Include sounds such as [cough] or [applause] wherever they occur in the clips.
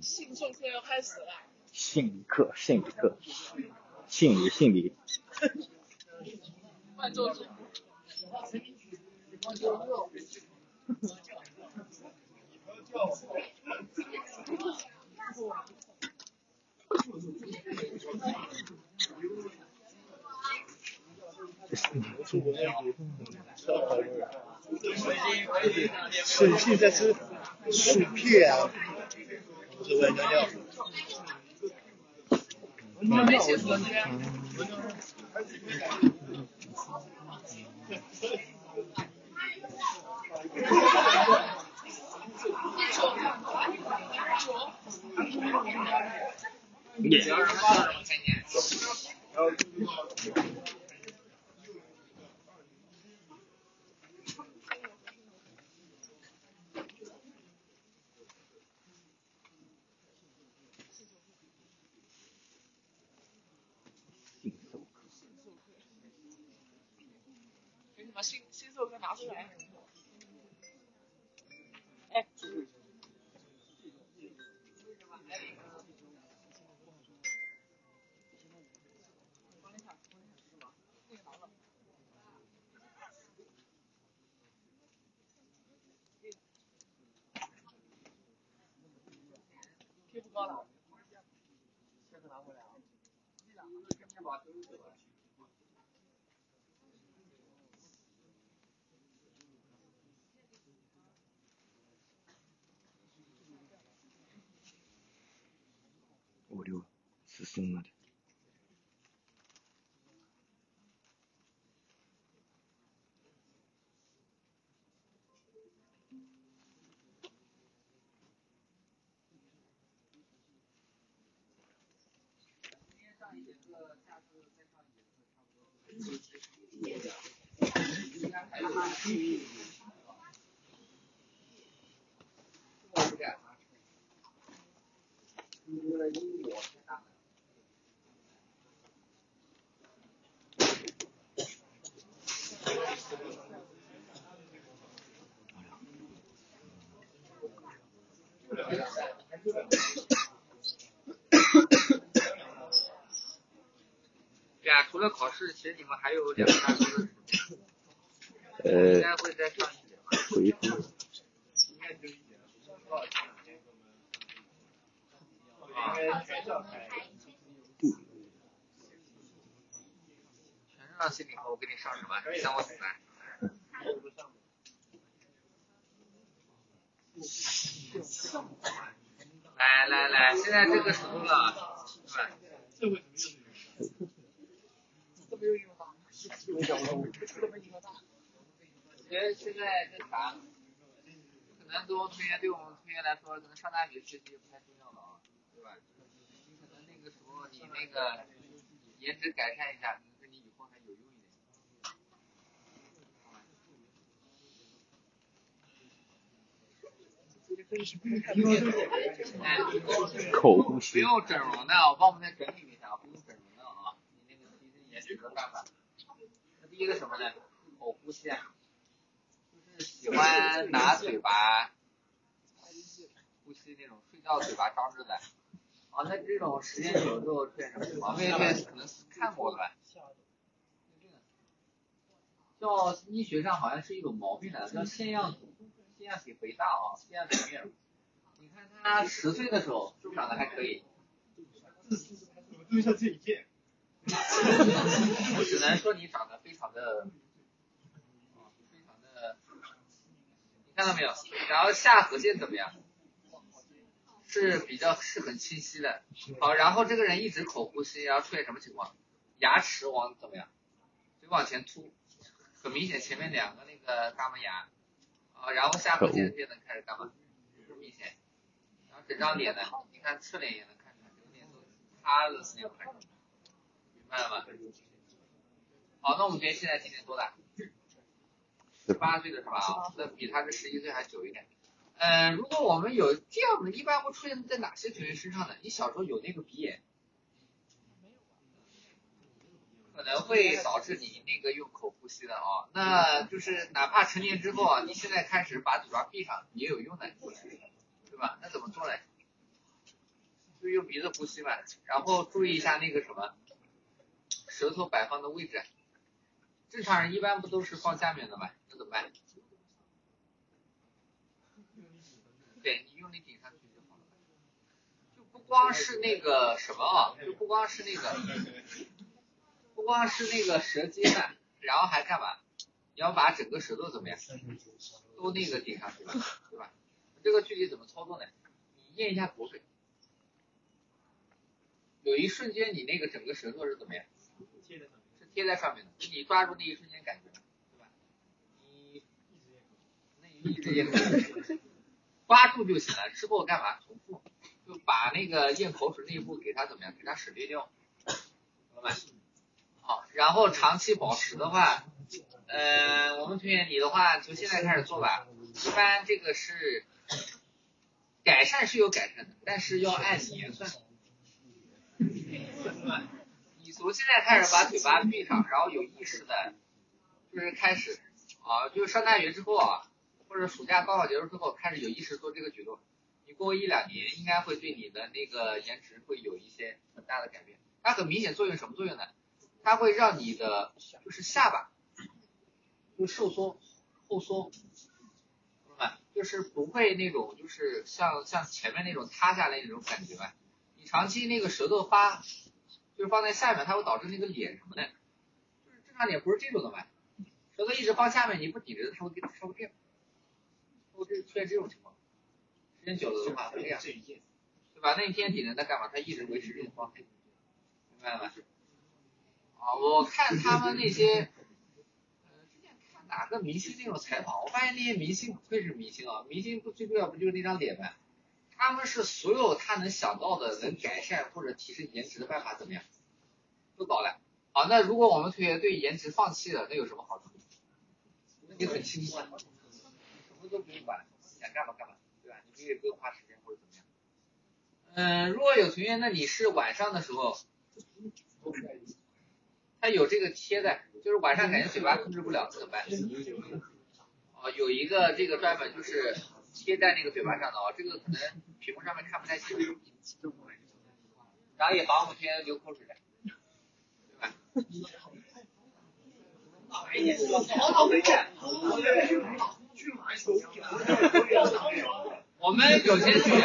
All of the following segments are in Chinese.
信送课要开始了。心理课，心理课，心理心理。是现在是薯片啊，不是温尿尿。没写作业。耶。给你们新新手课拿出来。哎。贴不高了。五六是松了的。对啊，除了考试，其实你们还有两个大多的时间。呃应，该会再上一节吧？回复全是让心理课，我给你上什么？你当我怎么办？来来来，现在这个时候了，是吧？觉得现在这啥，可能对我们同学对我们同学来说，可能上大学学习不太重要了啊，对吧？你可能那个时候你那个颜值改善一下，可能对你以后还有用一点。哎，口呼不吸，用整容的，我帮我们再整理一下，不用整容的啊。你那个提升颜值的办法。那第一个什么呢？口呼吸啊，就是喜欢拿嘴巴呼吸那种，睡觉嘴巴张着的。啊，那这种时间久了之后出现什么情况？魏魏可能是看过了吧？叫医学上好像是一种毛病来的，叫腺样，腺样体肥大啊，腺样体面乳。你看他十岁的时候是不是长得还可以？注意一下这一件。[laughs] 我只能说你长得非常的，啊，非常的，你看到没有？然后下颌线怎么样？是比较是很清晰的。好，然后这个人一直口呼吸，然后出现什么情况？牙齿往怎么样？嘴往前凸，很明显前面两个那个大门牙，啊，然后下颌线变得开始干嘛？很明显。然后整张脸呢，你看侧脸也能看出来，整个脸都塌的那种。明白了吗？好，那我们同学现在今年多大？十八岁的是吧？啊，那比他这十一岁还久一点。嗯、如果我们有这样的，一般会出现在哪些同学身上呢？你小时候有那个鼻炎，可能会导致你那个用口呼吸的哦。那就是哪怕成年之后啊，你现在开始把嘴巴闭上也有用的，对吧？那怎么做呢？就用鼻子呼吸嘛，然后注意一下那个什么，舌头摆放的位置。正常人一般不都是放下面的嘛？那怎么办？对你用力顶上去就好了。就不光是那个什么啊，就不光是那个，不光是那个舌尖，然后还干嘛？你要把整个舌头怎么样，都那个顶上去吧，对吧？这个具体怎么操作呢？你咽一下口水，有一瞬间你那个整个舌头是怎么样？是贴在上面的，你抓住那一瞬间感觉，对吧？你一直咽口水，抓住就行了。之后干嘛？重复，就把那个咽口水那一步给它怎么样？给它省略掉，懂了吗？好，然后长期保持的话，呃，我们推荐你的话，从现在开始做吧。一般这个是改善是有改善的，但是要按年算。[laughs] 从现在开始把嘴巴闭上，然后有意识的，就是开始啊，就是上大学之后啊，或者暑假高考结束之后，开始有意识做这个举动。你过一两年，应该会对你的那个颜值会有一些很大的改变。它很明显作用什么作用呢？它会让你的就是下巴就瘦松后缩，懂吗？就是不会那种就是像像前面那种塌下来那种感觉吧。你长期那个舌头发就是放在下面，它会导致那个脸什么的，就是正常脸不是这种的嘛，舌头一直放下面，你不顶着它会它会这样，会这出现这种情况，时间久了的话会这样，对吧？那你天天顶着它干嘛？它一直维持这种状态，明白了吗？啊，我看他们那些，呃，之前看哪个明星那种采访，我发现那些明星不愧是明星啊，明星不最重要不就是那张脸吗？他们是所有他能想到的能改善或者提升颜值的办法怎么样，都搞了。好，那如果我们同学对颜值放弃了，那有什么好处？你很轻松，什么都不用管，想干嘛干嘛，对吧？你可以不用花时间或者怎么样。嗯，如果有同学，那你是晚上的时候。他有这个贴的，就是晚上感觉嘴巴控制不了，怎么办？哦，有一个这个专门就是贴在那个嘴巴上的哦，这个可能屏幕上面看不太清，然后也防我们天天流口水的，对吧？我们有些学员，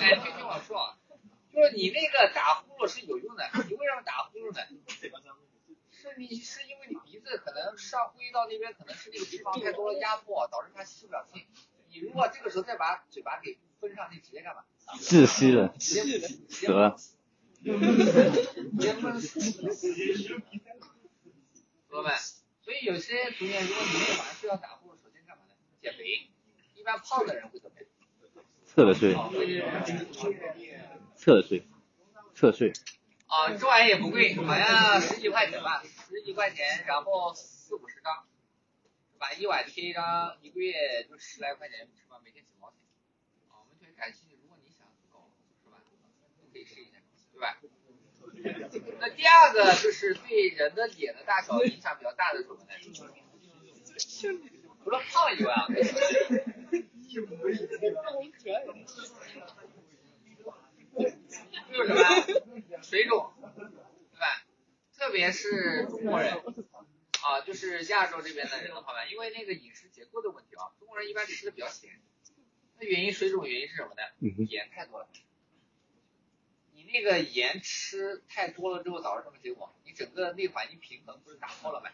哎，听听我说，就是你那个打呼噜是有用的，你为什么打呼噜呢？是你是因为你鼻子可能上呼吸道那边可能是那个脂肪太多了压迫，导致它吸不了气。你如果这个时候再把嘴巴给封上，去直接干嘛？窒息了，直接死了。直接闷死。朋友们，所以有些同学，如果你那晚上睡觉打呼噜，首先干嘛呢？减肥。一般胖的人会怎么样？侧着睡，侧着睡，侧睡。啊，这玩意也不贵，好像十几块钱吧，十几块钱，然后四五十张，把一晚贴一张，一个月就十来块钱，是吧？每天几毛钱。啊，我们同学感兴趣，如果你想搞，是吧？可以试一下，对吧？那第二个就是对人的脸的大小影响比较大的什么呢？除了胖以外啊，[laughs] 就是什么呀水肿，对吧？特别是中国人啊，就是亚洲这边的人的话呢，因为那个饮食结构的问题啊，中国人一般吃的比较咸。那原因水肿原因是什么呢？盐太多了。你那个盐吃太多了之后，导致什么结果？你整个内环境平衡不是打破了吗？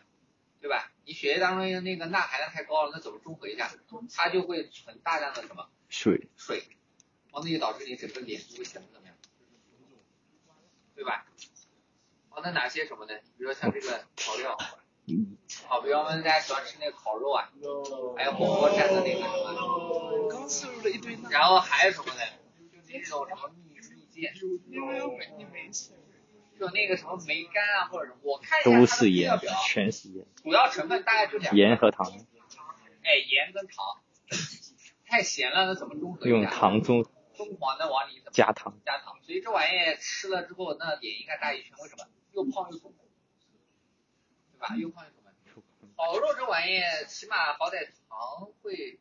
对吧？你血液当中的那个钠含量太高了，那怎么中和一下？它就会存大量的什么水？水，然后那就导致你整个脸就会显得怎么样？对吧？哦，那哪些什么呢？比如说像这个调料，好，比如我们大家喜欢吃那个烤肉啊，还有火锅蘸的那个什么，刚摄入了一堆，然后还有什么呢？就那种什么蜜蜜饯，因为我没你没吃。就那个什么梅干啊，或者什么，我看一下它的都是盐配料表，，全是盐，主要成分大概就两个，盐和糖，哎，盐跟糖，太咸了，那怎么中和一用？糖中中黄的往里怎么加糖。加糖？所以这玩意吃了之后，那脸应该大一圈，为什么？又胖又肿，吧？又胖又。烤肉这玩意，起码好歹糖会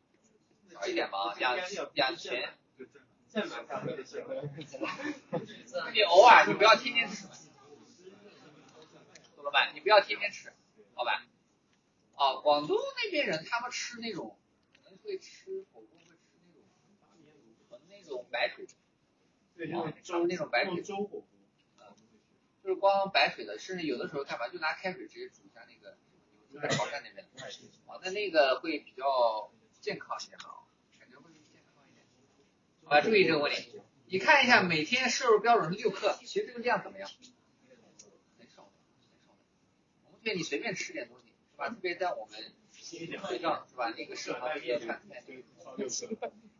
少一点吧，两两钱。[laughs] 你偶尔，你不要天天吃，懂了吧？你不要天天吃，好吧？啊，广东那边人他们吃那种，可能会吃火锅，会吃那种纯那种白水，对，啊就是那种白水，粥火锅。就是光白水的，甚至有的时候干嘛就拿开水直接煮一下那个，就在潮汕那边，啊，那那个会比较健康一点嘛，感觉会健康一点。啊，注意这个问题，你看一下每天摄入标准是六克，其实这个量怎么样？很少的，很少的。我们觉得你随便吃点东西，是吧？特别在我们睡觉是吧？那个食堂里面饭菜，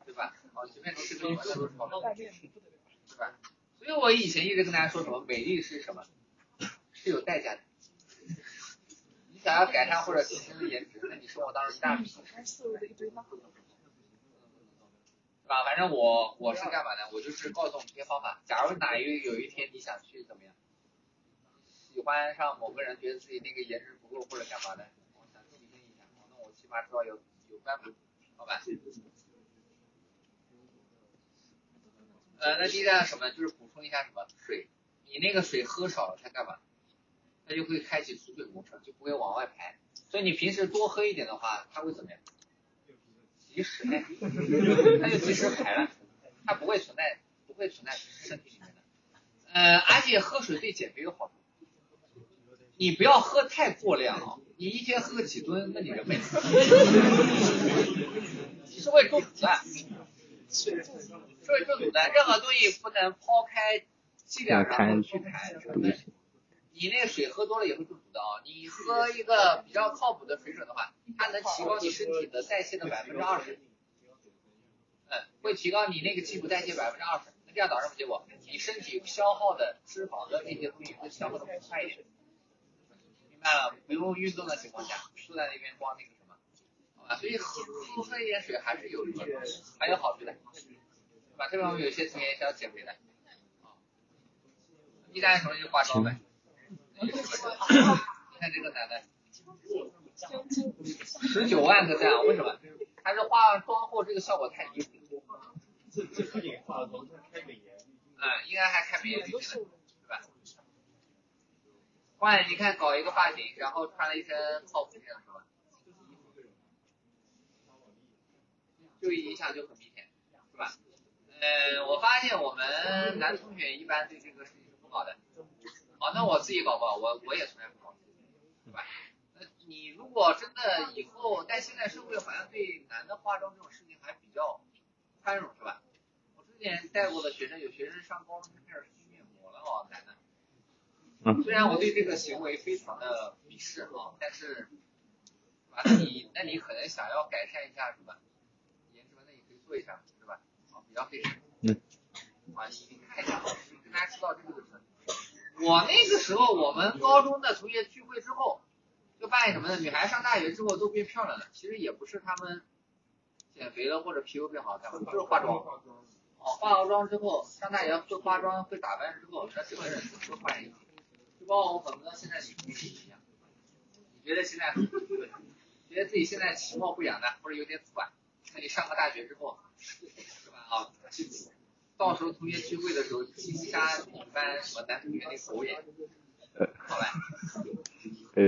对吧？啊，随便吃个一般都是超标，是吧？所以我以前一直跟大家说什么，美丽是什么？是有代价的。你想要改善或者提升颜值，那你生活当中一大笔是吧？反正我我是干嘛呢？我就是告诉你们一些方法。假如哪一有一天你想去怎么样，喜欢上某个人，觉得自己那个颜值不够或者干嘛的，我想提升一下，那我起码知道有有办法，好吧？呃，那第一站什么？就是补充一下什么水，你那个水喝少了，它干嘛？它就会开启储水工程，就不会往外排。所以你平时多喝一点的话，它会怎么样？及时，它就及时排了，它不会存在，不会存在身体里面的。呃，而且喝水对减肥有好处。你不要喝太过量啊！你一天喝个几吨，那你人没死，你是会中毒的。是会中毒的，任何东西不能抛开剂量然后去谈成分。你那个水喝多了也会中毒的啊！你喝一个比较靠谱的水准的话，它能提高你身体的代谢的百分之二十，嗯，会提高你那个基础代谢百分之二十。那这样导致什么结果？你身体消耗的脂肪的那些东西会消耗的更快一点。明白了？不用运动的情况下，坐在那边光那个什么，好吧？所以喝多喝一点水还是有还有好处的。对吧？这边我们有些同学是要减肥的，啊，第三什么就是化妆呗，你看这个男的，十九万个赞啊，为什么？他是化妆后这个效果太离谱，这这不仅化妆，这开美颜。嗯，应该还开美颜滤镜呢，对吧？哇你看搞一个发型，然后穿了一身靠谱这样是吧？就影响就很明显，是吧？呃，我发现我们男同学一般对这个事情是不搞的。好，那我自己搞不好，我我也从来不搞，对吧？那你如果真的以后，但现在社会好像对男的化妆这种事情还比较宽容，是吧？我之前带过的学生，有学生上高中就开始敷面膜了哦，男的。嗯虽然我对这个行为非常的鄙视啊，但是，啊？那你那你可能想要改善一下，是吧？做一下，是吧？好，比较费事。嗯。啊，你你看一下，大家知道这个就是。我那个时候，我们高中的同学聚会之后，就发现什么呢？女孩上大学之后都变漂亮了，其实也不是她们减肥了或者皮肤变好看，就是化妆。哦，化了妆之后，上大学会化妆、会打扮之后，那整个人都焕然一个。就包括我很多现在女同学一样，你觉得现在觉得自己现在其貌不扬的，或者有点土啊，那你上个大学之后，是吧？啊，记住，到时候同学聚会的时候，记一下你们班什么男同学那狗眼，好吧？呃，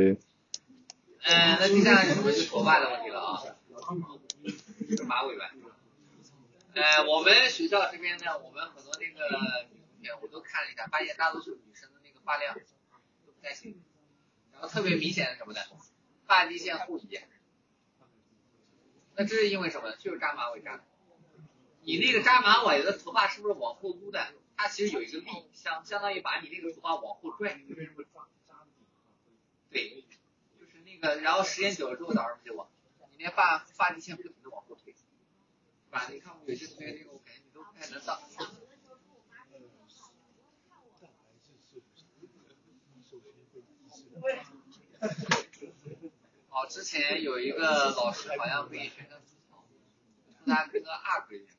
嗯，那接下来什么就头发的问题了啊，马尾吧。呃，我们学校这边呢，我们很多那个女同学，我都看了一下，发现大多数女生的那个发量都不太行，然后特别明显的什么呢？发际线后移。那这是因为什么呢？就是扎马尾扎的。你那个扎马尾的头发是不是往后撸的？它其实有一个力，相相当于把你那个头发往后拽。对，就是那个，然后时间久了之后导致什么结果？你那发发际线不停的往后退，是吧？你看我有些同学那个，我感觉你都不太能当。哦，之前有一个老师好像被学生吐槽，突他跟个二哥一样。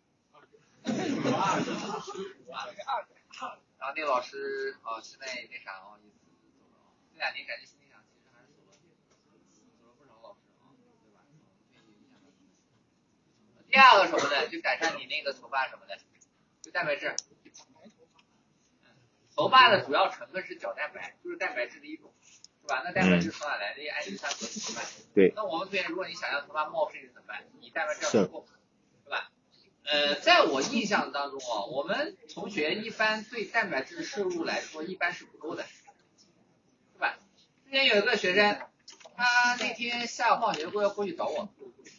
然后那老师，哦，现在那啥，哦，走了，这两年感觉心里想，其实还是走了不少老师，哦，对吧？第二个什么呢？就改善你那个头发什么的，就蛋白质。头发的主要成分是角蛋白，就是蛋白质的一种。是吧？那蛋白质从哪来？那些氨基酸合成的。对。那我们同学，如果你想要头发茂盛怎么办？你蛋白质要足够，是吧？呃，在我印象当中啊，我们同学一般对蛋白质摄入来说一般是不够的，是吧？之前有一个学生，他那天下午放学过要过去找我，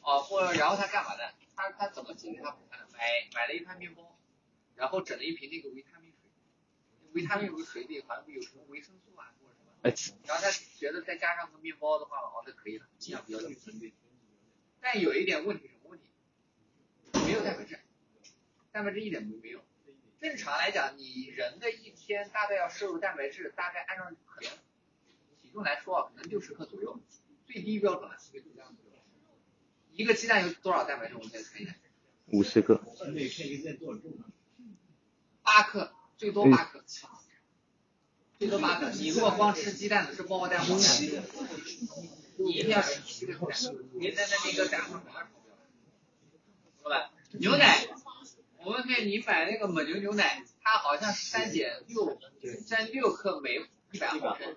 哦，或然后他干嘛呢？他他怎么解决他补饭的？买买了一块面包，然后整了一瓶那个维他命水，维他命不是水里好像有什么维生素啊哎，[laughs] 然后他觉得再加上个面包的话，哦，那可以了，营养比较均衡。但有一点问题，什么问题？没有蛋白质，蛋白质一点都没有。正常来讲，你人的一天大概要摄入蛋白质，大概按照可能体重来说啊，可能六十克左右，最低标准了。一个鸡蛋有多少蛋白质？我们再看一下。五十克。八克，最多八克，最多八克。你如果光吃鸡蛋的，是包括蛋黄蛋，你一定要吃七个鸡蛋，你那那那个蛋黄啥？对吧？牛奶，我们看你买那个蒙牛牛奶，它好像是三点六，三六克每一百毫升，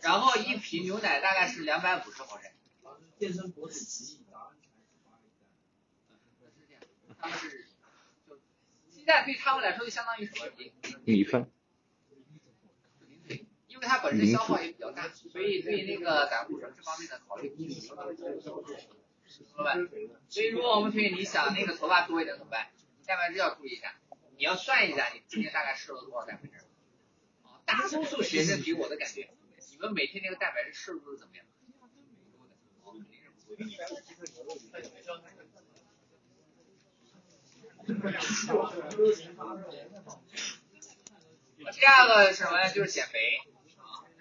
然后一瓶牛奶大概是两百五十毫升。健身博主提议他们是，就鸡蛋对他们来说就相当于什么？米饭。因为它本身消耗也比较大，所以对那个胆固醇这方面的考虑。明白？所以如果我们同学你想那个头发多一点怎么办？蛋白质要注意一下，你要算一下你今天大概摄入多少蛋白质。啊，大多数学生给我的感觉，你们每天那个蛋白质摄入都是怎么样？[laughs] 第二个是什么呢？就是减肥。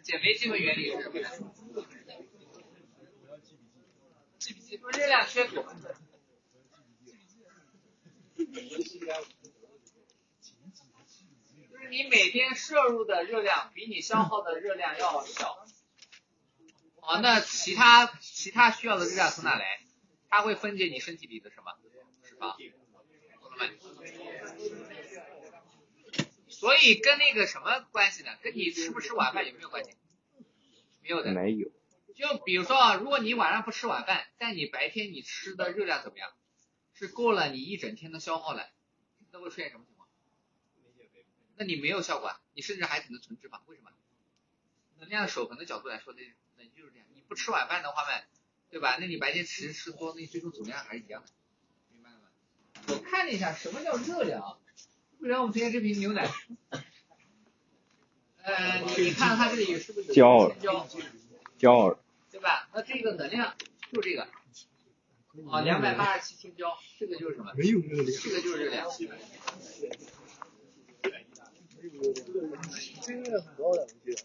减肥基本原理是什么呢？热量缺口。就是你每天摄入的热量比你消耗的热量要小。哦，那其他其他需要的热量从哪来？它会分解你身体里的什么脂肪？懂了没？所以跟那个什么关系呢？跟你吃不吃晚饭有没有关系？没有的。没有。就比如说啊，如果你晚上不吃晚饭，但你白天你吃的热量怎么样？是够了你一整天的消耗了，那会出现什么情况？那你没有效果啊，你甚至还可能存脂肪。为什么？能量守恒的角度来说，那那就是这样。你不吃晚饭的话嘛，对吧？那你白天吃吃多，那你最终总量还是一样的，明白了吗？我看了一下，什么叫热量？热量，我们今天这瓶牛奶，呃，你看它这里是不是焦焦？焦。对吧？那这个能量就这个啊，两百八十七千焦，这个就是什么？没有热量。这个就是热量。这个很高的，我记得。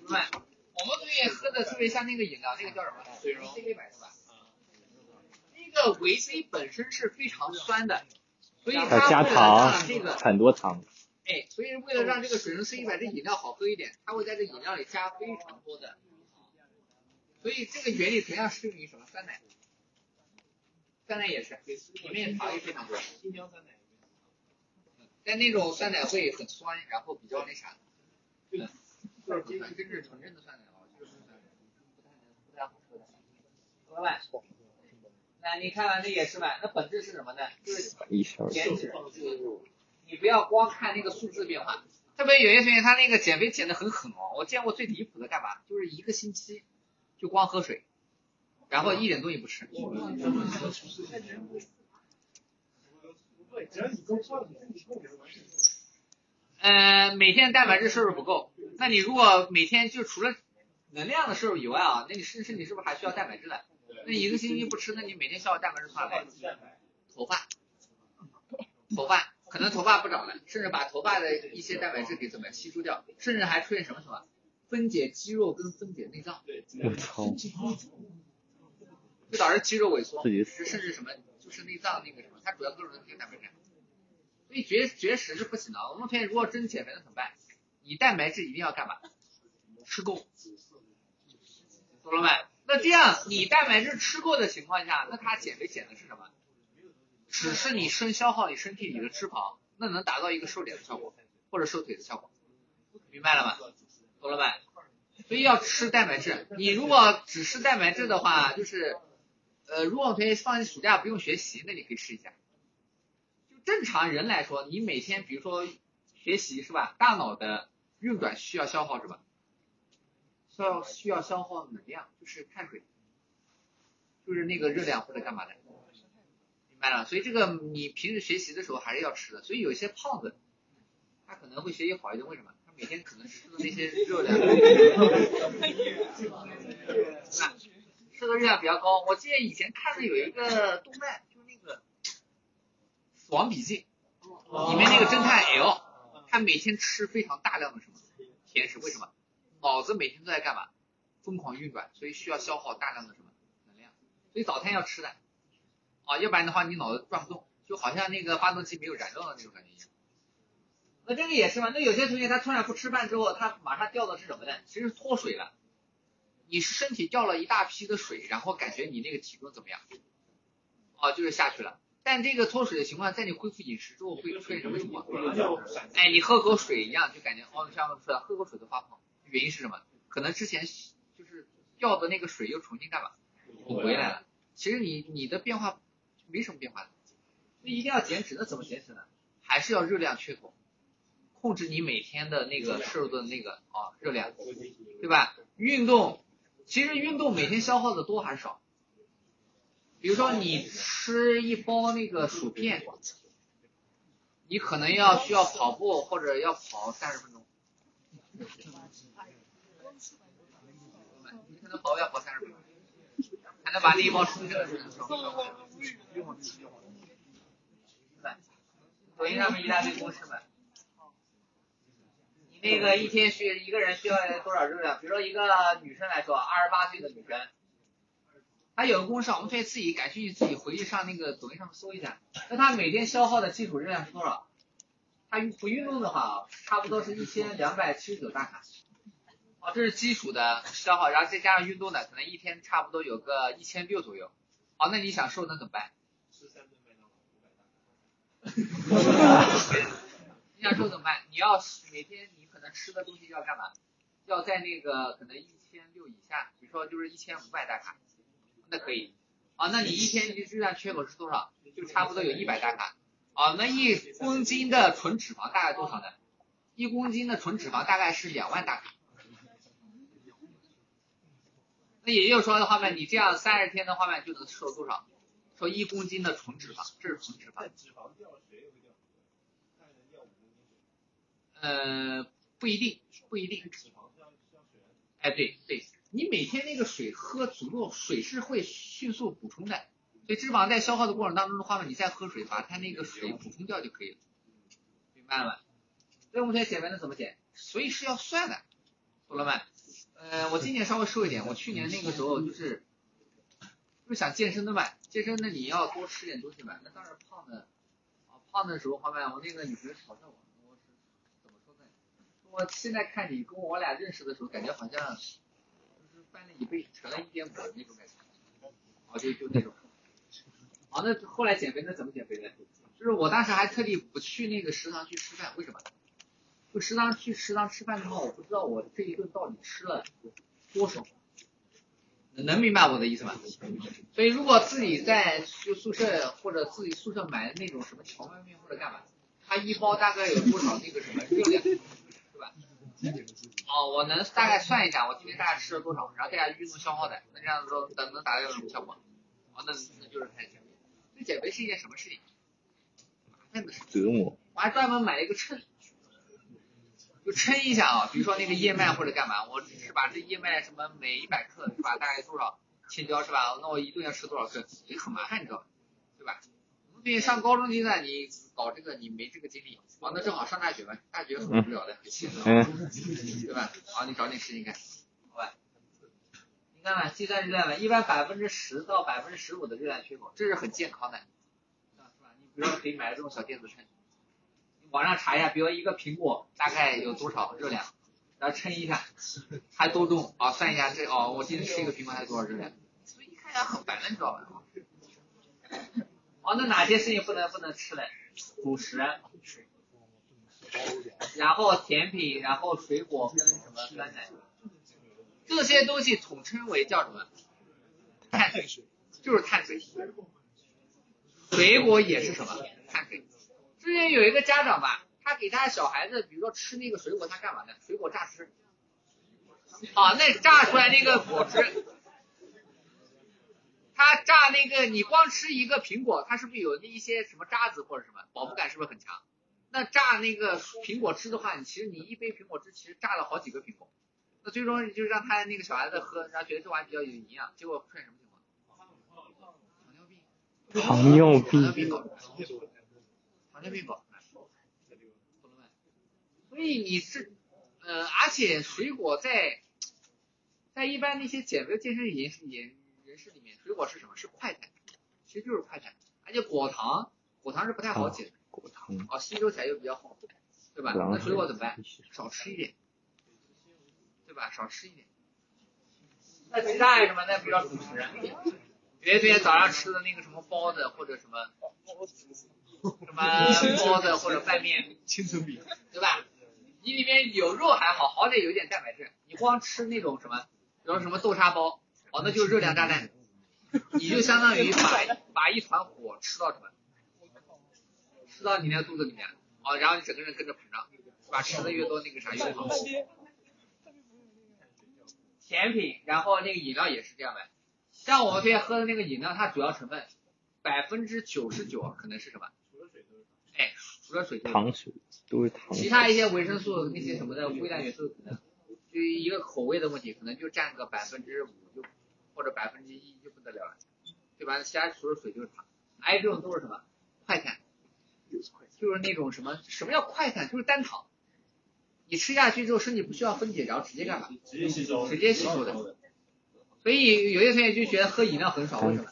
明白？我们最近喝的特别像那个饮料，那个叫什么？水溶 C 杯买的吧？那个维 C 本身是非常酸的，所以它加糖，很多糖。哎，所以为了让这个水溶 C 一百这饮料好喝一点，它会在这饮料里加非常多的。所以这个原理同样适用于什么酸奶？酸奶也是，里面糖也非常多。新疆酸奶。但那种酸奶会很酸，然后比较那啥。嗯。就是真正纯正的酸奶啊，就是酸奶，不太不太好喝的。懂了吧？那你看完这也是嘛？那本质是什么呢？就是减脂。你不要光看那个数字变化。特别有些同学他那个减肥减的很狠哦，我见过最离谱的干嘛？就是一个星期。就光喝水，然后一点东西不吃。呃，每天蛋白质摄入不够，那你如果每天就除了能量的摄入以外啊，那你身身体是不是还需要蛋白质的？那一个星期不吃，那你每天消耗蛋白质从哪来？头发，头发可能头发不长了，甚至把头发的一些蛋白质给怎么吸收掉，甚至还出现什么什么？分解肌肉跟分解内脏，我操，就导致肌肉萎缩，甚至什么就是内脏那个什么，它主要各种那些蛋白质，所以绝绝食是不行的。我们发现如果真减肥了怎么办？你蛋白质一定要干嘛？吃够，懂了没？那这样你蛋白质吃够的情况下，那他减肥减的是什么？只是你生消耗你身体里的脂肪，那能达到一个瘦脸的效果，或者瘦腿的效果，明白了吗？懂了吧？所以要吃蛋白质。你如果只吃蛋白质的话，就是，呃，如果可以放暑假不用学习，那你可以试一下。就正常人来说，你每天比如说学习是吧？大脑的运转需要消耗什么？需要需要消耗能量，就是碳水，就是那个热量或者干嘛的，明白了？所以这个你平时学习的时候还是要吃的。所以有些胖子，他可能会学习好一点，为什么？他每天可能吃的那些热量，吃的热量比较高。我记得以前看的有一个动漫，就是那个《死亡笔记》，里面那个侦探 L，他每天吃非常大量的什么甜食，为什么？脑子每天都在干嘛？疯狂运转，所以需要消耗大量的什么能量，所以早餐要吃的，啊，要不然的话你脑子转不动，就好像那个发动机没有燃料的那种感觉一样。那这个也是嘛？那有些同学他突然不吃饭之后，他马上掉的是什么呢？其实脱水了。你是身体掉了一大批的水，然后感觉你那个体重怎么样？哦，就是下去了。但这个脱水的情况，在你恢复饮食之后会出现什么情况？哎，你喝口水一样，就感觉哦，像我说的，喝口水都发胖。原因是什么？可能之前就是掉的那个水又重新干嘛补回来了。其实你你的变化没什么变化的，那一定要减脂。那怎么减脂呢？还是要热量缺口，控制你每天的那个摄入的那个啊热量，对吧？运动，其实运动每天消耗的多还是少？比如说你吃一包那个薯片，你可能要需要跑步或者要跑三十分钟。你可能跑要跑三十分钟，才能把那一包。吃掉。抖音上面一大堆公式嘛。你那个一天需一个人需要多少热量？比如说一个女生来说，二十八岁的女生，她有个公式，我们可以自己感兴趣自己回去上那个抖音上面搜一下。那她每天消耗的基础热量是多少？她不运动的话，差不多是一千两百七十九大卡。哦，这是基础的消耗，然后再加上运动的，可能一天差不多有个一千六左右。好，那你想瘦那怎么办？吃三顿麦当。你想瘦怎么办？你要每天你可能吃的东西要干嘛？要在那个可能一千六以下，比如说就是一千五百大卡，那可以。啊，那你一天热量缺口是多少？就差不多有一百大卡。啊，那一公斤的纯脂肪大概多少呢？一公斤的纯脂肪大概是两万大卡。那也就是说的话呢，你这样三十天的话呢，就能瘦多少？瘦一公斤的纯脂肪，这是纯脂肪。脂肪掉水也会掉，看人掉五公斤水。呃，不一定，不一定。脂肪像像水。哎，对对，你每天那个水喝足够，水是会迅速补充的，所以脂肪在消耗的过程当中的话呢，你再喝水，把它那个水补充掉就可以了，明白了吗？所以我们现在减肥呢怎么减？所以是要算的，懂了吗？呃，我今年稍微瘦一点，我去年那个时候就是就是想健身的嘛，健身那你要多吃点东西嘛，那当然胖的啊，胖的时候，好吧，我那个女朋友嘲笑我，我是怎么说呢？我现在看你跟我俩认识的时候，感觉好像就是翻了一倍，成了一点五那种感觉，啊，就就那种。好，那后来减肥那怎么减肥呢？就是我当时还特地不去那个食堂去吃饭，为什么？就食堂去食堂吃饭的话，我不知道我这一顿到底吃了多少，能明白我的意思吗？所以如果自己在就宿舍或者自己宿舍买的那种什么荞麦面或者干嘛，它一包大概有多少那个什么热量，是吧？哦，我能大概算一下，我今天大概吃了多少，然后再加运动消耗的，那这样子说能能达到什么效果？哦，那那就是开始减肥。所以减肥是一件什么事情？麻烦的事。折磨。我还专门买了一个秤。就称一下啊，比如说那个燕麦或者干嘛，我只是把这燕麦什么每一百克是吧，大概多少千焦是吧？那我一顿要吃多少克？这很麻烦，你知道吧？对吧？我们上高中阶段你搞这个你没这个精力，啊，那正好上大学嘛，大学很无聊的，很闲的，[laughs] 对吧？好，你找点事情干，好吧？你看嘛，计算热量嘛，一般百分之十到百分之十五的热量缺口，这是很健康的，是吧？你比如说可以买这种小电子秤。网上查一下，比如一个苹果大概有多少热量，然后称一下，还多重啊？算一下这哦，我今天吃一个苹果还有多少热量？所以一看下很烦的，你知道吧？哦，那哪些事情不能不能吃嘞？主食，然后甜品，然后水果跟什么酸奶，这些东西统称为叫什么？碳水，就是碳水。水果也是什么？碳水。之前有一个家长吧，他给他小孩子，比如说吃那个水果，他干嘛呢？水果榨汁。啊，那榨出来那个果汁，他榨那个，你光吃一个苹果，它是不是有那一些什么渣子或者什么，饱腹感是不是很强？那榨那个苹果汁的话，你其实你一杯苹果汁其实榨了好几个苹果，那最终就让他那个小孩子喝，然后觉得这玩意比较有营养，结果出现什么情况？糖尿病。糖尿糖尿病病搞，糖尿病搞，懂了没？所以你是呃，而且水果在在一般那些减肥健身人士人人士里面，水果是什么？是快餐，其实就是快餐，而且果糖果糖是不太好解的，果糖，哦，吸收起来又比较好，对吧？那水果怎么办？少吃一点，对吧？少吃一点。那其他还有什么？那比较主食，有些同学早上吃的那个什么包子或者什么什么包子或者拌面，千层饼，对吧？你里面有肉还好，好歹有一点蛋白质。你光吃那种什么，比如什么豆沙包，哦，那就是热量炸弹，你就相当于把 [laughs] 把一团火吃到什么，吃到你那个肚子里面，哦，然后你整个人跟着膨胀，是吧？吃的越多，那个啥越胖。甜品，然后那个饮料也是这样的，像我们这些喝的那个饮料，它主要成分百分之九十九可能是什么？哎，除了水就是糖水都是糖水。其他一些维生素那些什么的微量元素可能就一个口味的问题，可能就占个百分之五就或者百分之一就不得了了，对吧？其他除了水就是糖，还有，这种都是什么快餐，就是那种什么什么叫快餐，就是单糖，你吃下去之后身体不需要分解，然后直接干嘛？直接吸收，直接吸收的。所以有些同学就觉得喝饮料很爽，为什么？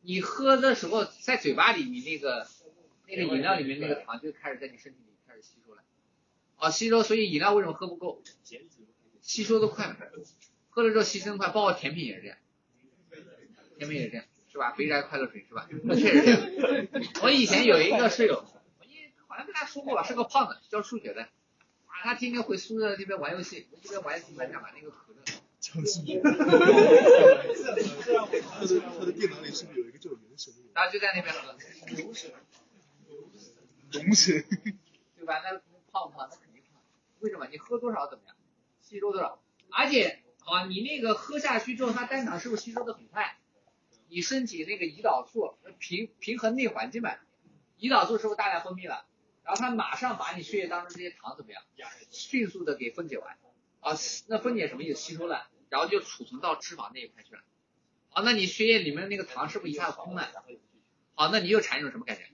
你喝的时候在嘴巴里，你那个那个饮料里面那个糖就开始在你身体里开始吸收了。啊，吸收，所以饮料为什么喝不够？吸收的快，喝了之后吸收快，包括甜品也是这样，甜品也是这样，是吧？肥宅快乐水是吧？那 [laughs] 确实这样。我以前有一个室友，我一好像跟他说过吧，是个胖子，教数学的，啊，他天天回宿舍那边玩游戏，我这边玩玩干嘛？那个可乐。他的 [laughs] 他的电脑里是不是有一个叫原神？然后就在那边喝，龙神。[laughs] 对吧？那胖不胖？那肯定胖。为什么？你喝多少怎么样？吸收多少？而且啊，你那个喝下去之后，它单糖是不是吸收的很快？你身体那个胰岛素平平衡内环境嘛，胰岛素是不是大量分泌了？然后它马上把你血液当中这些糖怎么样？迅速的给分解完啊，那分解什么意思？吸收了，然后就储存到脂肪那一块去了。好，那你血液里面的那个糖是不是一下子空了？好，那你又产生什么感觉？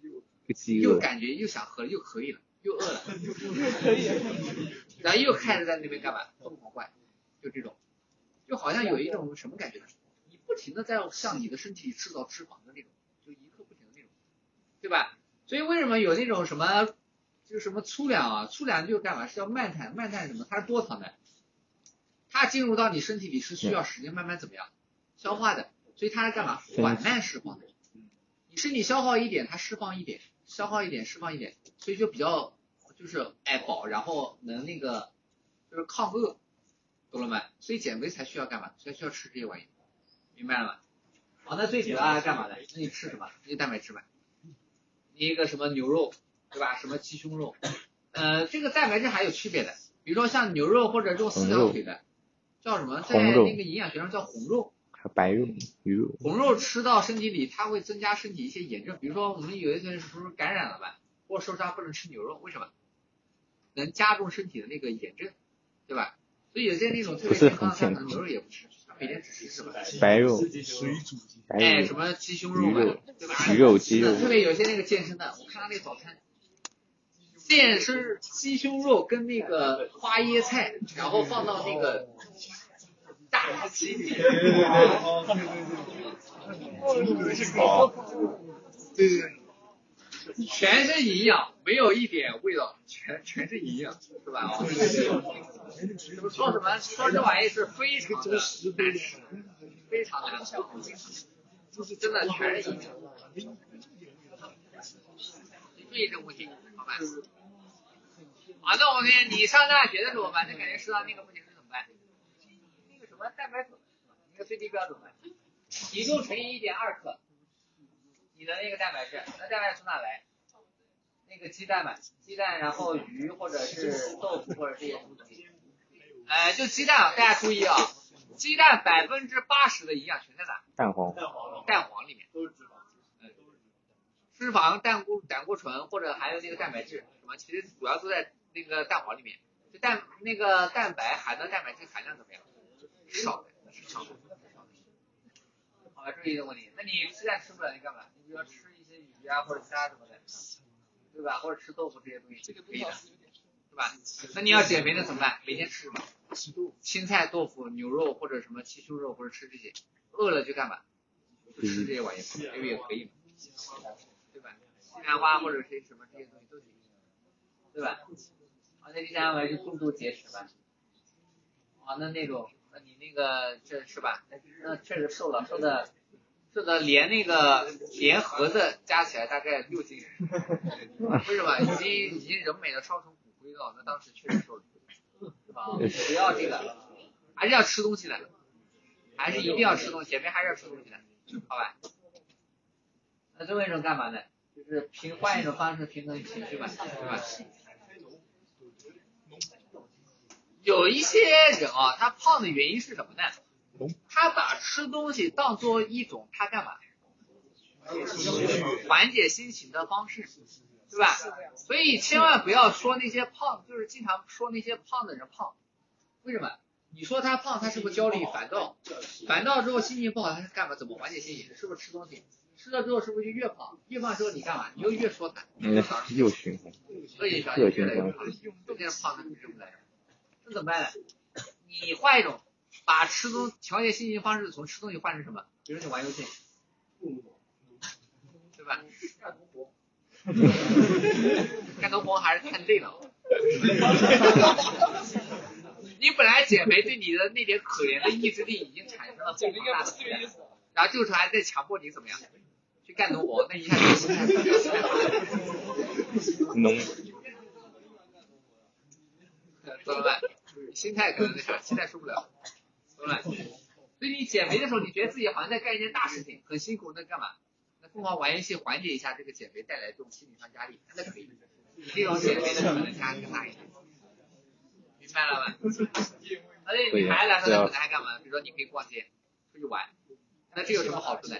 又感觉又想喝了，又可以了，又饿了，可以 [laughs] 然后又开始在那边干嘛？疯狂灌，就这种，就好像有一种什么感觉呢？你不停的在向你的身体里制造脂肪的那种，就一刻不停的那种，对吧？所以为什么有那种什么，就是什么粗粮啊？粗粮就是干嘛？是要慢碳，慢碳什么？它是多糖的，它进入到你身体里是需要时间慢慢怎么样消化的，所以它是干嘛？缓慢释放的。你身体消耗一点，它释放一点，消耗一点，释放一点，所以就比较就是爱饱，然后能那个就是抗饿，懂了没？所以减肥才需要干嘛？才需要吃这些玩意，明白了吗？好，那最主要干嘛的？那你吃什么？你蛋白质嘛，你一个什么牛肉，对吧？什么鸡胸肉，[coughs] 呃，这个蛋白质还有区别的，比如说像牛肉或者这种四条腿的，叫什么？在那个营养学上叫红肉。还有白肉、鱼肉，红肉吃到身体里，它会增加身体一些炎症，比如说我们有一些人是不是感染了吧，或者受伤不能吃牛肉，为什么？能加重身体的那个炎症，对吧？所以有些那种特别不是健康的，很健康他牛肉也不吃，每天只吃什么？白肉、水煮鸡。哎，什、么鸡胸肉嘛鱼肉，对吧？鱼肉、鸡肉特，别有些那个健身的，我看他那个早餐，健身鸡胸肉跟那个花椰菜，然后放到那个大鸡里。对对对，全是营养，没有一点味道，全全是营养，是吧？哦说什么说这玩意是非常的难吃，非常难吃，真的全是营养。注意这个问题，好吧？啊，那我们你上大学的时候，反正感觉吃到那个不行是怎么办？么蛋白粉，那个最低标准嘛，体重乘以一点二克，你的那个蛋白质，那蛋白质从哪来？那个鸡蛋嘛，鸡蛋，然后鱼或者是豆腐或者这些东西。哎，就鸡蛋啊，大家注意啊，鸡蛋百分之八十的营养全在哪？蛋黄，蛋黄里面。嗯脂肪、胆固胆固醇或者还有那个蛋白质，什么其实主要都在那个蛋黄里面。就蛋那个蛋白含的蛋白质含量怎么样？少的那，是少的。好吧，注意一个问题，那你鸡蛋吃不了，你干嘛？你比如说吃一些鱼啊或者其他什么的，对吧？或者吃豆腐这些东西，这个可以的，对吧？那你要减肥的怎么办？每天吃什么？青菜、豆腐、牛肉或者什么鸡胸肉或者吃这些，饿了就干嘛？就吃这些玩意儿，这个也可以嘛，对吧？西兰花或者是什么这些东西都行，对吧？啊，那第三个就重度节食吧。啊，那那种，那你那个这是吧？那那确实瘦了，瘦的瘦的连那个连盒子加起来大概六斤，为什么？已经已经人美的烧成骨灰了，那当时确实瘦了，是吧？不要这个，还是要吃东西的，还是一定要吃东西，减肥还是要吃东西的，好吧？那最后一种干嘛呢？就是平换一种方式平衡情绪嘛，对吧？有一些人啊，他胖的原因是什么呢？他把吃东西当做一种他干嘛？缓解心情的方式，对吧？所以千万不要说那些胖，就是经常说那些胖的人胖，为什么？你说他胖，他是不是焦虑、烦躁？烦躁之后心情不好，他是干嘛？怎么缓解心情？是不是吃东西？吃了之后是不是就越胖？越胖之后你干嘛？你又越说他，嗯，又循环，恶性循环，越来越胖，胖的是什么来着？那怎么办呢？你换一种，把吃东调节心情方式从吃东西换成什么？比如说你玩游戏，对吧？干农活还是太累了。你本来减肥对你的那点可怜的意志力已经产生了非常大的负担，然后这个时候还在强迫你怎么样去干农活，那一下就心态心态农，怎么办？心态可能那啥，心态受不了？所以你减肥的时候，你觉得自己好像在干一件大事情，很辛苦，那干嘛？那疯狂玩游戏缓解一下这个减肥带来这种心理上压力，那可以。这种减肥的可能性更大一点，明白了吗？[laughs] 而且女孩子来说，她可能还干嘛？比如说你可以逛街，出去玩，那这有什么好处呢？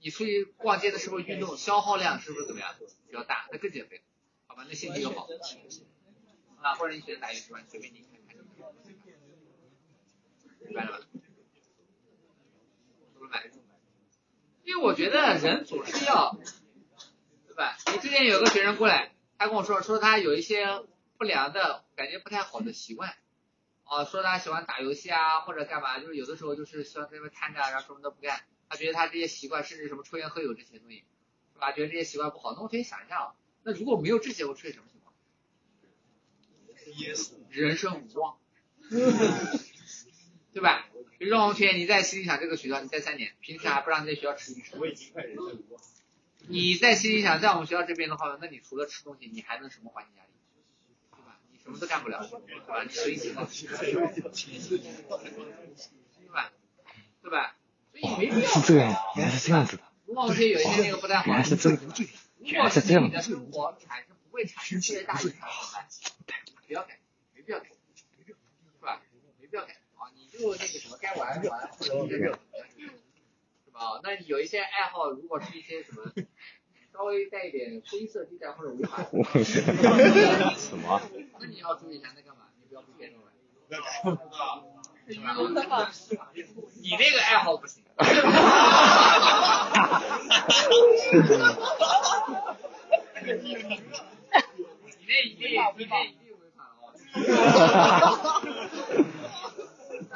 你出去逛街的时候运动，消耗量是不是怎么样比较大？那更减肥，好吧？那心情又好。啊，或者你选择打游戏玩，随便你白了吧？因为我觉得人总是要，对吧？你之前有个学生过来，他跟我说，说他有一些不良的感觉不太好的习惯，啊，说他喜欢打游戏啊，或者干嘛，就是有的时候就是喜欢在那边瘫着，然后什么都不干。他觉得他这些习惯，甚至什么抽烟喝酒这些东西，是吧？觉得这些习惯不好。那我可以想一下啊，那如果没有这些，会出现什么情况？[laughs] 人生无望，[laughs] 对吧？比如说王全，你在心里想这个学校，你在三年，平时还不让你在学校吃零食。你在心里想，在我们学校这边的话，那你除了吃东西，你还能什么缓解压力？对吧？你什么都干不了，对吧？你吃一吃嘛，对吧？对吧？所以没必要。是这样，原来是这样子的，王全有一些那个不太好原来是这样，如原果来是这样的你的。生活产生不会产生特别大影响，怎么办？不要改，没必要改，是吧？没必要改啊，你就那个什么，该玩玩，或者是是吧？那有一些爱好，如果是一些什么稍微带一点灰色地带或者违法，什么？那你要注意一下，那干嘛？你不要不变动了。你那个爱好不行。你那一定，你那一定违法了 [laughs]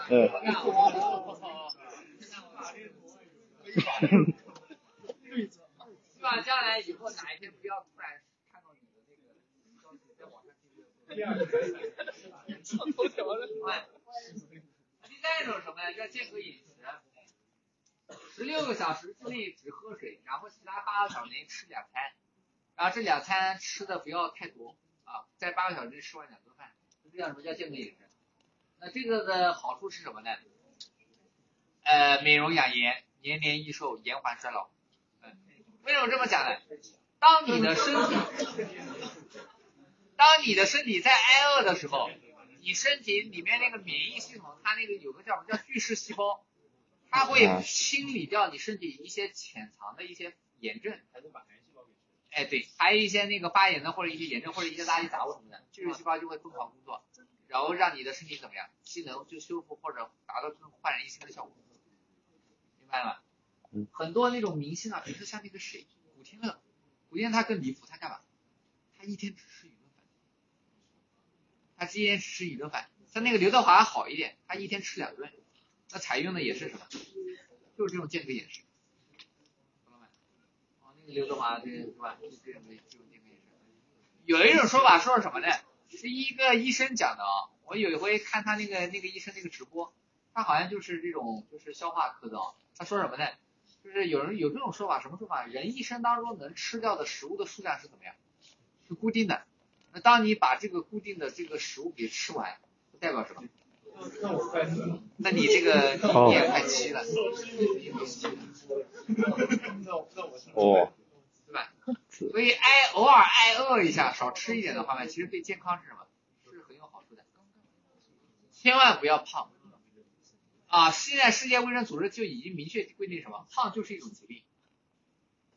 嗯哦。希望将来以后哪一天不要突然看到你的那个消息在网上订阅。头条了。第三种什么呀？叫间隔饮食，十六个小时之内只喝水，然后其他八个小时内吃两餐。然后这两餐吃的不要太多啊，在八个小时内吃完两顿饭，这叫什么叫健康饮食？那这个的好处是什么呢？呃，美容养颜，延年益寿，延缓衰老。嗯，为什么这么讲呢？当你的身体，当你的身体在挨饿的时候，你身体里面那个免疫系统，它那个有个叫什么叫巨噬细胞，它会清理掉你身体一些潜藏的一些炎症。哎，对，还有一些那个发炎的或者一些炎症或者一些垃圾杂物什么的，巨噬细胞就会疯狂工作，然后让你的身体怎么样，机能就修复或者达到这种焕然一新的效果。明白了吗？嗯很多那种明星啊，比如说像那个谁，古天乐，古天乐他更离谱，他干嘛？他一天只吃一顿饭，他一天只吃一顿饭。像那个刘德华好一点，他一天吃两顿，那采用的也是什么？就是这种间隔饮食，懂了吗？哦，那个刘德华这个是吧？就这种的这种健康饮食。有一种说法说是什么呢？是一个医生讲的啊、我有一回看他那个那个医生那个直播，他好像就是这种就是消化科的啊、他说什么呢？就是有人有这种说法，什么说法？人一生当中能吃掉的食物的数量是怎么样？是固定的。那当你把这个固定的这个食物给吃完，代表什么？那你这个你也快七了，哦，所以挨偶尔挨饿一下，少吃一点的话呢，其实对健康是什么？是很有好处的。千万不要胖啊！现在世界卫生组织就已经明确规定什么？胖就是一种疾病。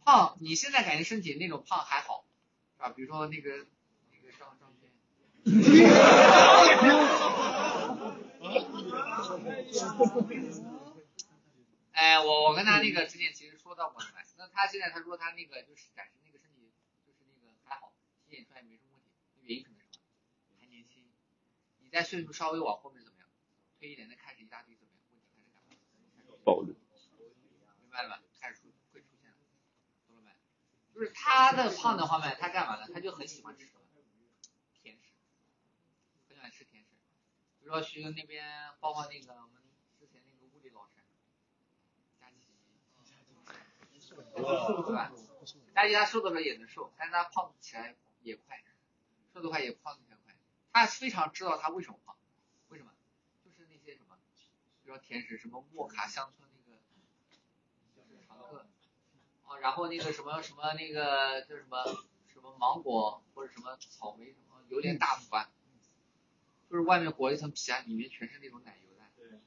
胖，你现在感觉身体那种胖还好，是吧？比如说那个那个张张轩。[laughs] 哎，我我跟他那个之前其实说到过的嘛，那他现在他说他那个就是暂时那个身体就是那个还好，体检出来没什么问题，原因可能是什么？还年轻，你在岁数稍微往后面怎么样？推一点，再开始一大堆怎么样？问题开始干嘛？暴露，明白了吧？开始出会出现了，懂了没？就是他的胖的话呢，他干嘛呢？他就很喜欢吃什么？甜食，很喜欢吃甜食。比如说徐哥那边，包括那个我们之前那个物理老师，佳琪，对吧？但是他瘦的时候也能瘦，但是他胖起来也快，瘦的快也胖起来快。他非常知道他为什么胖，为什么？就是那些什么，比如说甜食，什么莫卡乡村那个。就是常客，哦，然后那个什么什么那个叫什么什么芒果或者什么草莓什么榴莲大福啊，就是外面裹一层皮啊，里面全是那种奶油的，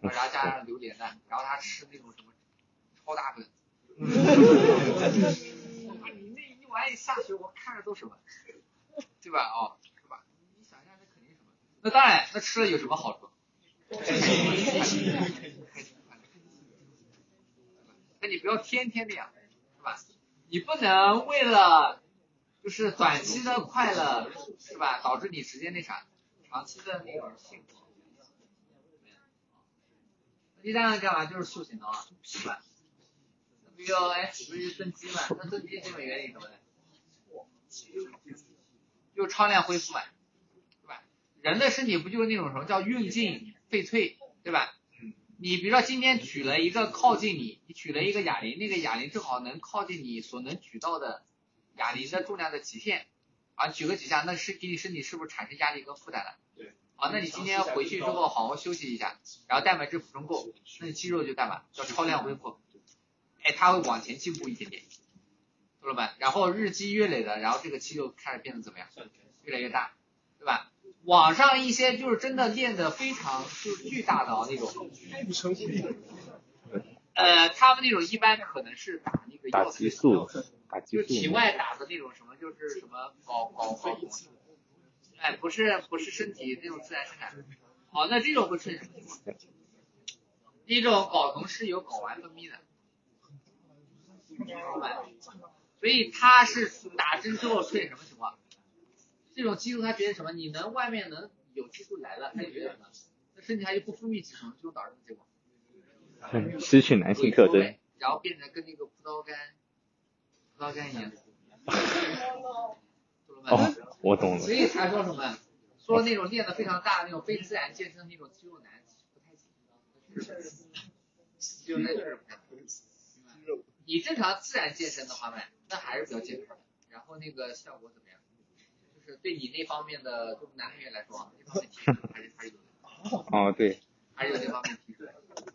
然后加上榴莲蛋，然后他吃那种什么超大份，哇你那一玩意下去，我看着都什么，对吧？哦，是吧？你想一下，那肯定什么？那当然，那吃了有什么好处？那你不要天天这样，是吧？你不能为了就是短期的快乐，是吧？导致你直接那啥，长期的那种幸福。第三个干嘛？就是塑形的啊，是吧？比如哎，不是增肌嘛？那增肌基本原理什么呢？就超量恢复嘛，对吧？人的身体不就是那种什么叫运进废退，对吧？你比如说今天举了一个靠近你，你举了一个哑铃，那个哑铃正好能靠近你所能举到的哑铃的重量的极限，啊，举个几下，那是给你身体是不是产生压力跟负担了？对。啊，那你今天回去之后好好休息一下，然后蛋白质补充够，那你肌肉就干嘛？叫超量恢复，哎，它会往前进步一点点，懂了吧？然后日积月累的，然后这个气就开始变得怎么样？越来越大，对吧？网上一些就是真的练的非常就是巨大的啊那种，呃，他们那种一般可能是打那个打药激素，打激素就体外打的那种什么，就是什么搞搞搞哎，不是不是身体那种自然生产。好，那这种会出现什么情况？一种睾酮是有睾丸分泌的，所以他是打针之后出现什么情况？这种激素他觉得什么？你能外面能有激素来了，他就觉得什么？那身体它就不分泌激素，就导致的结果？嗯失去男性特征，然后变成跟那个葡萄干、葡萄干一样？哦，我懂了所，以才说什么，说那种练得非常大那种非自然健身那种肌肉男不太行，就是不太行。你正常自然健身的话呢，那还是比较健康的。然后那个效果怎么样？就是对你那方面的，就男同学来说啊，这方面提升还是还是有的，[laughs] 哦，对还是有这方面提升。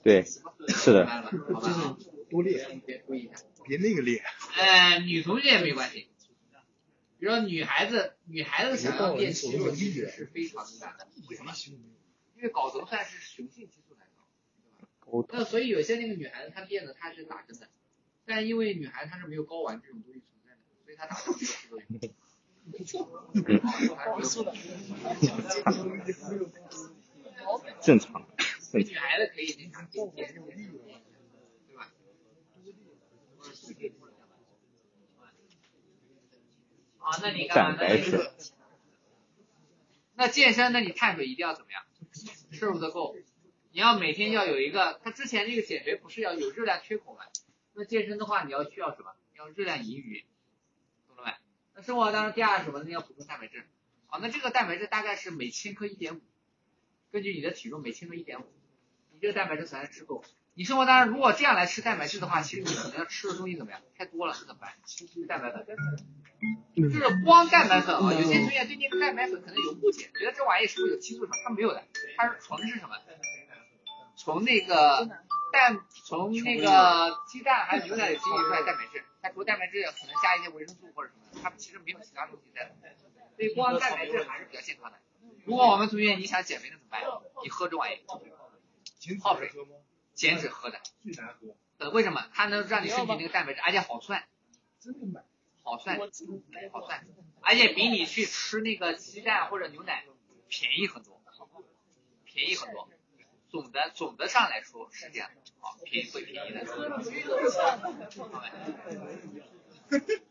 对，是的，明白了？好吧，多练，别注意一下。别那个练。呃，女同学也没关系。比如说女孩子，女孩子想要练肌肉其实是非常难的，为什么？因为睾酮算是雄性激素来的，对吧？那所以有些那个女孩子她练的她是打针的，但因为女孩她是没有睾丸这种东西存在的，所以她打的是副作用。[laughs] 正常，正常，女孩子可以那啥，对吧？啊，那你干嘛？蛋白那你，[laughs] 那健身，那你碳水一定要怎么样？摄入的够，你要每天要有一个，他之前那个减肥不是要有热量缺口吗？那健身的话，你要需要什么？要热量盈余，懂了没？那生活当中第二什么？那要补充蛋白质。好，那这个蛋白质大概是每千克一点五，根据你的体重每千克一点五，你这个蛋白质才能吃够。你生活当中如果这样来吃蛋白质的话，其实你可能要吃的东西怎么样？太多了，那怎么办？蛋白粉。就是光蛋白粉啊，有些同学对那个蛋白粉可能有误解，觉得这玩意是不是有激素什么？它没有的，它是纯是什么？从那个蛋，从那个鸡蛋还有牛奶里提取出来蛋白质，它除了蛋白质可能加一些维生素或者什么的，它其实没有其他东西在的，所以光蛋白质还是比较健康的。如果我们同学你想减肥，那怎么办？你喝这玩意，泡水，减脂喝的。呃，为什么？它能让你身体那个蛋白质，而且好算。好算，好算，而且比你去吃那个鸡蛋或者牛奶便宜很多，便宜很多。总的总的上来说是这样，啊，便宜会便宜的。[laughs]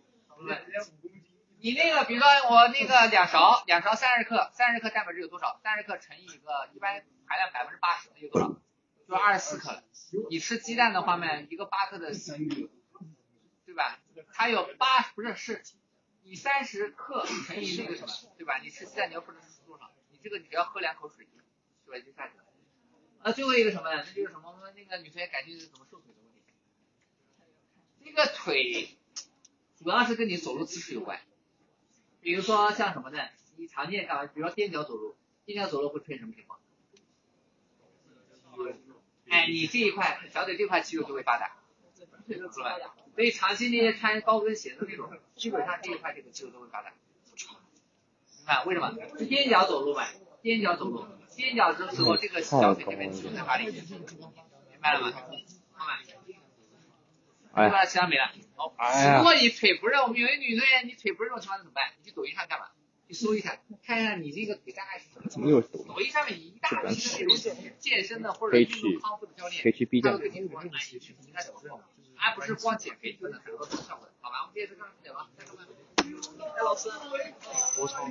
你那个，比如说我那个两勺，两勺三十克，三十克蛋白质有多少？三十克乘以一个一般含量百分之八十，那有多少？就二十四克了。你吃鸡蛋的话呢，一个八克的，对吧？它有八不是是，你三十克乘以那个什么，对吧？你吃鸡蛋你要不能吃多少？你这个你只要喝两口水，对吧？就下去了。啊，最后一个什么呢？那就是什么？那个女同学感兴趣是怎么瘦腿的问题。这个腿主要是跟你走路姿势有关。比如说像什么呢？你常见干嘛？比如说踮脚走路，踮脚走路会出现什么情况？哎，你这一块小腿这块肌肉就会发达，是吧？所以长期那些穿高跟鞋的那种，基本上这一块这个肌肉都会发达。你看为什么？踮脚走路呗，踮脚走路，踮脚的时候这个小腿这边肌肉在发力，明白了吗？好吧。哎对吧？其他没了。好，哎如果你腿不是，我们有一女同学，你腿不是这种情况怎么办？你去抖音上干嘛？你搜一下，看一下你这个腿大概是什么。怎么又是抖音上面一大批健身的或者运动康复的教练，可以去 B 站他会给你说，哎，你去应该怎么做，而不是光减肥就能得到效果的，好吧？我们这次上讲吧，再说吧。哎，老师，我操！